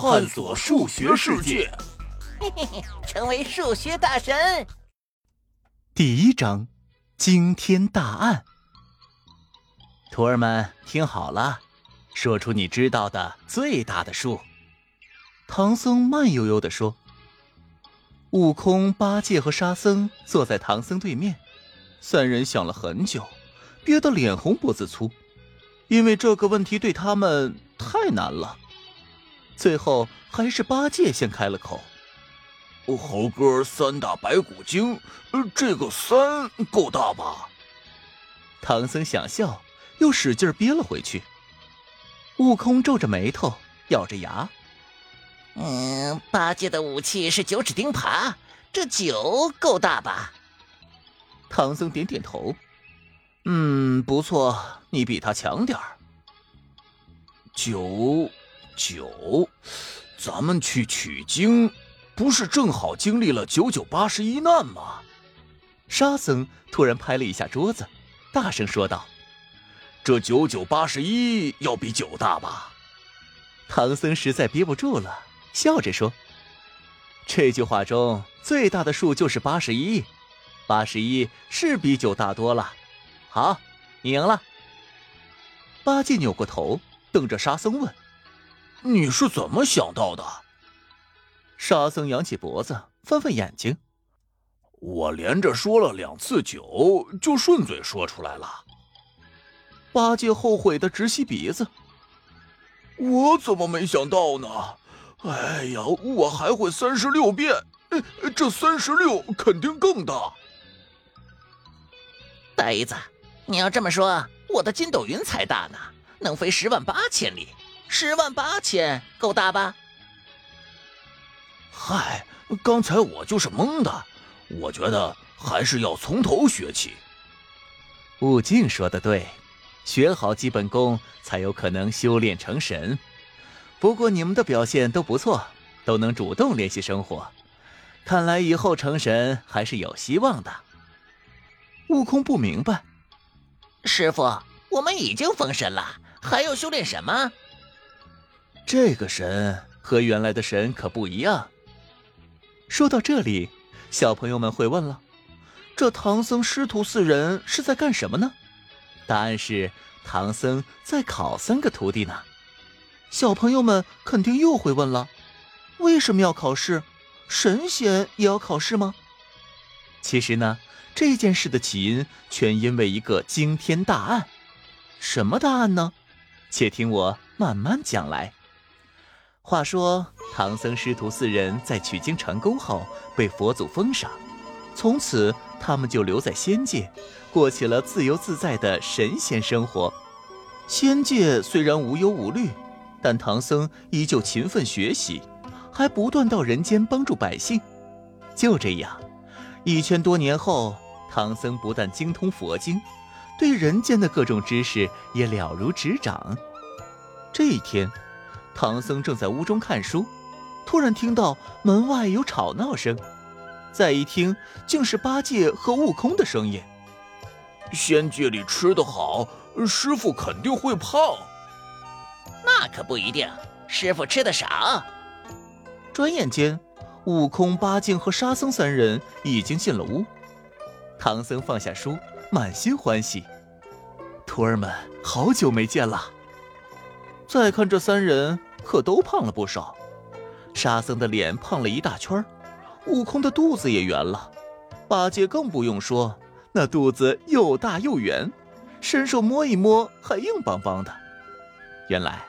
探索数学世界，嘿嘿嘿，成为数学大神。第一章，惊天大案。徒儿们听好了，说出你知道的最大的数。唐僧慢悠悠地说。悟空、八戒和沙僧坐在唐僧对面，三人想了很久，憋得脸红脖子粗，因为这个问题对他们太难了。最后还是八戒先开了口：“猴哥三打白骨精，这个三够大吧？”唐僧想笑，又使劲憋了回去。悟空皱着眉头，咬着牙：“嗯，八戒的武器是九齿钉耙，这九够大吧？”唐僧点点头：“嗯，不错，你比他强点儿。”九。九，咱们去取经，不是正好经历了九九八十一难吗？沙僧突然拍了一下桌子，大声说道：“这九九八十一要比九大吧？”唐僧实在憋不住了，笑着说：“这句话中最大的数就是八十一，八十一是比九大多了。好，你赢了。”八戒扭过头，瞪着沙僧问。你是怎么想到的？沙僧扬起脖子，翻翻眼睛。我连着说了两次酒，就顺嘴说出来了。八戒后悔的直吸鼻子。我怎么没想到呢？哎呀，我还会三十六变，这三十六肯定更大。呆子，你要这么说，我的筋斗云才大呢，能飞十万八千里。十万八千够大吧？嗨，刚才我就是蒙的，我觉得还是要从头学起。悟净说的对，学好基本功才有可能修炼成神。不过你们的表现都不错，都能主动联系生活，看来以后成神还是有希望的。悟空不明白，师傅，我们已经封神了，还要修炼什么？这个神和原来的神可不一样。说到这里，小朋友们会问了：这唐僧师徒四人是在干什么呢？答案是唐僧在考三个徒弟呢。小朋友们肯定又会问了：为什么要考试？神仙也要考试吗？其实呢，这件事的起因全因为一个惊天大案。什么大案呢？且听我慢慢讲来。话说，唐僧师徒四人在取经成功后被佛祖封赏，从此他们就留在仙界，过起了自由自在的神仙生活。仙界虽然无忧无虑，但唐僧依旧勤奋学习，还不断到人间帮助百姓。就这样，一千多年后，唐僧不但精通佛经，对人间的各种知识也了如指掌。这一天。唐僧正在屋中看书，突然听到门外有吵闹声，再一听，竟是八戒和悟空的声音。仙界里吃得好，师傅肯定会胖。那可不一定，师傅吃的少。转眼间，悟空、八戒和沙僧三人已经进了屋。唐僧放下书，满心欢喜：“徒儿们，好久没见了。”再看这三人。可都胖了不少，沙僧的脸胖了一大圈悟空的肚子也圆了，八戒更不用说，那肚子又大又圆，伸手摸一摸还硬邦邦的。原来，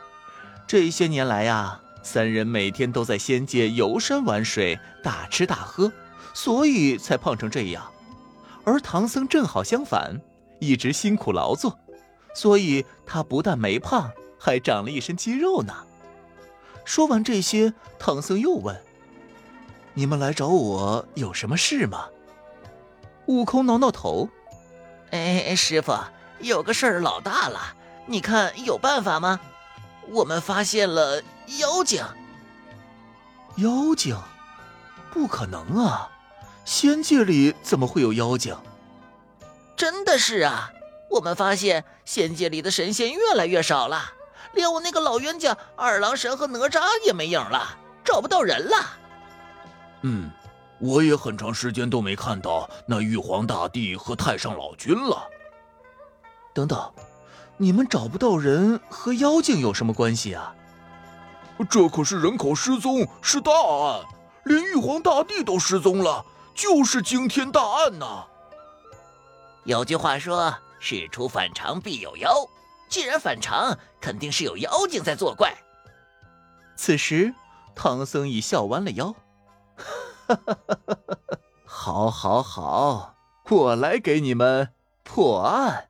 这些年来呀，三人每天都在仙界游山玩水，大吃大喝，所以才胖成这样。而唐僧正好相反，一直辛苦劳作，所以他不但没胖，还长了一身肌肉呢。说完这些，唐僧又问：“你们来找我有什么事吗？”悟空挠挠头：“哎，师傅，有个事儿老大了，你看有办法吗？我们发现了妖精。”“妖精？不可能啊！仙界里怎么会有妖精？”“真的是啊！我们发现仙界里的神仙越来越少了。”连我那个老冤家二郎神和哪吒也没影了，找不到人了。嗯，我也很长时间都没看到那玉皇大帝和太上老君了。等等，你们找不到人和妖精有什么关系啊？这可是人口失踪，是大案，连玉皇大帝都失踪了，就是惊天大案呐！有句话说：“事出反常必有妖。”既然反常，肯定是有妖精在作怪。此时，唐僧已笑弯了腰，哈哈哈哈哈！好，好，好，我来给你们破案。